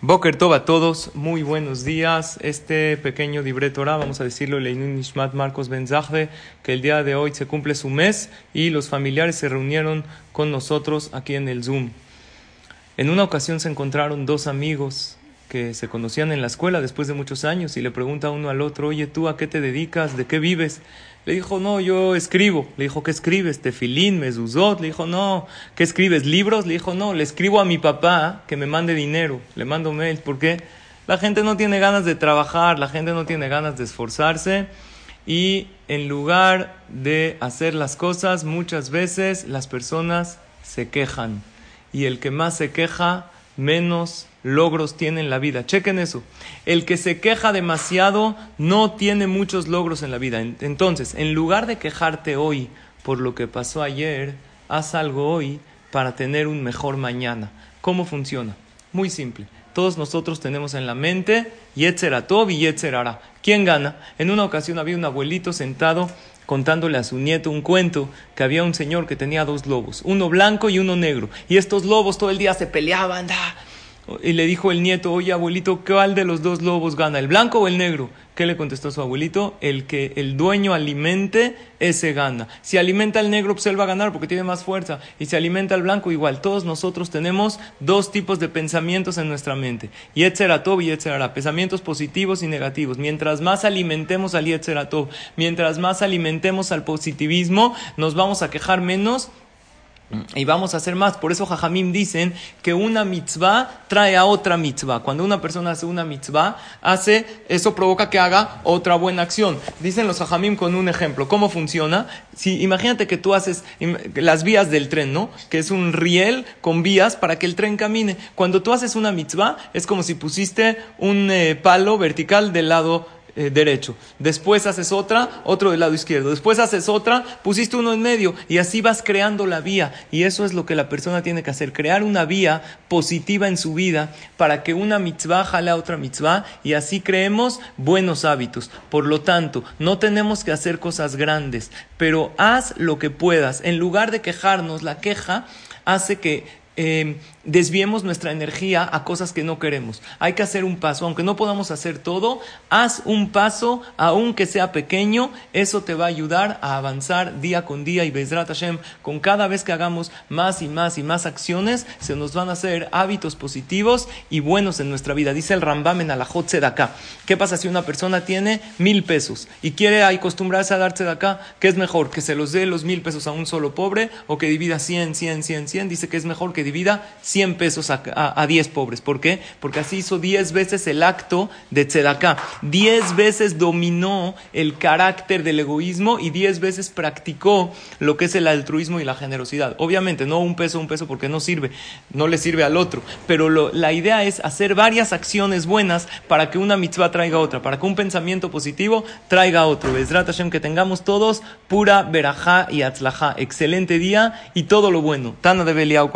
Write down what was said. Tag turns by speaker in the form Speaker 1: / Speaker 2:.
Speaker 1: Boker Tov a todos, muy buenos días. Este pequeño libreto vamos a decirlo, Leinun Nishmat Marcos Ben que el día de hoy se cumple su mes y los familiares se reunieron con nosotros aquí en el Zoom. En una ocasión se encontraron dos amigos que se conocían en la escuela después de muchos años y le pregunta uno al otro, oye, ¿tú a qué te dedicas? ¿De qué vives? Le dijo, no, yo escribo. Le dijo, ¿qué escribes? Tefilín, mezuzot. Le dijo, no, ¿qué escribes? ¿Libros? Le dijo, no, le escribo a mi papá que me mande dinero. Le mando mails. ¿Por qué? La gente no tiene ganas de trabajar, la gente no tiene ganas de esforzarse. Y en lugar de hacer las cosas, muchas veces las personas se quejan. Y el que más se queja, menos logros tiene en la vida. Chequen eso. El que se queja demasiado no tiene muchos logros en la vida. Entonces, en lugar de quejarte hoy por lo que pasó ayer, haz algo hoy para tener un mejor mañana. ¿Cómo funciona? Muy simple. Todos nosotros tenemos en la mente Yetzeratov y Yetzerara. ¿Quién gana? En una ocasión había un abuelito sentado contándole a su nieto un cuento que había un señor que tenía dos lobos, uno blanco y uno negro. Y estos lobos todo el día se peleaban, y le dijo el nieto, oye abuelito, ¿cuál de los dos lobos gana, el blanco o el negro? ¿Qué le contestó su abuelito? El que el dueño alimente, ese gana. Si alimenta al negro, pues él va a ganar porque tiene más fuerza. Y si alimenta al blanco, igual. Todos nosotros tenemos dos tipos de pensamientos en nuestra mente. Yetzeratov y Yetzerara. Pensamientos positivos y negativos. Mientras más alimentemos al Yetzeratov, mientras más alimentemos al positivismo, nos vamos a quejar menos y vamos a hacer más. Por eso Jajamim dicen que una mitzvah trae a otra mitzvah. Cuando una persona hace una mitzvah, hace, eso provoca que haga otra buena acción. Dicen los Jajamim con un ejemplo. ¿Cómo funciona? Si, imagínate que tú haces las vías del tren, ¿no? Que es un riel con vías para que el tren camine. Cuando tú haces una mitzvah, es como si pusiste un eh, palo vertical del lado eh, derecho. Después haces otra, otro del lado izquierdo. Después haces otra, pusiste uno en medio y así vas creando la vía. Y eso es lo que la persona tiene que hacer, crear una vía positiva en su vida para que una mitzvah jale a otra mitzvah y así creemos buenos hábitos. Por lo tanto, no tenemos que hacer cosas grandes, pero haz lo que puedas. En lugar de quejarnos, la queja hace que eh, desviemos nuestra energía a cosas que no queremos. Hay que hacer un paso, aunque no podamos hacer todo, haz un paso, aunque sea pequeño, eso te va a ayudar a avanzar día con día y Bezrat Hashem, con cada vez que hagamos más y más y más acciones, se nos van a hacer hábitos positivos y buenos en nuestra vida. Dice el Rambam en Alajot acá. ¿Qué pasa si una persona tiene mil pesos y quiere acostumbrarse a darse de acá? ¿Qué es mejor? ¿Que se los dé los mil pesos a un solo pobre o que divida 100, 100, 100, 100? Dice que es mejor que divida 100 pesos a, a, 10 pobres. ¿Por qué? Porque así hizo 10 veces el acto de tzedaká. 10 veces dominó el carácter del egoísmo y 10 veces practicó lo que es el altruismo y la generosidad. Obviamente, no un peso, un peso porque no sirve, no le sirve al otro. Pero la idea es hacer varias acciones buenas para que una mitzvah traiga otra, para que un pensamiento positivo traiga otro. Besrat Hashem, que tengamos todos pura verajá y atzlajá. Excelente día y todo lo bueno. Tana de Beliau,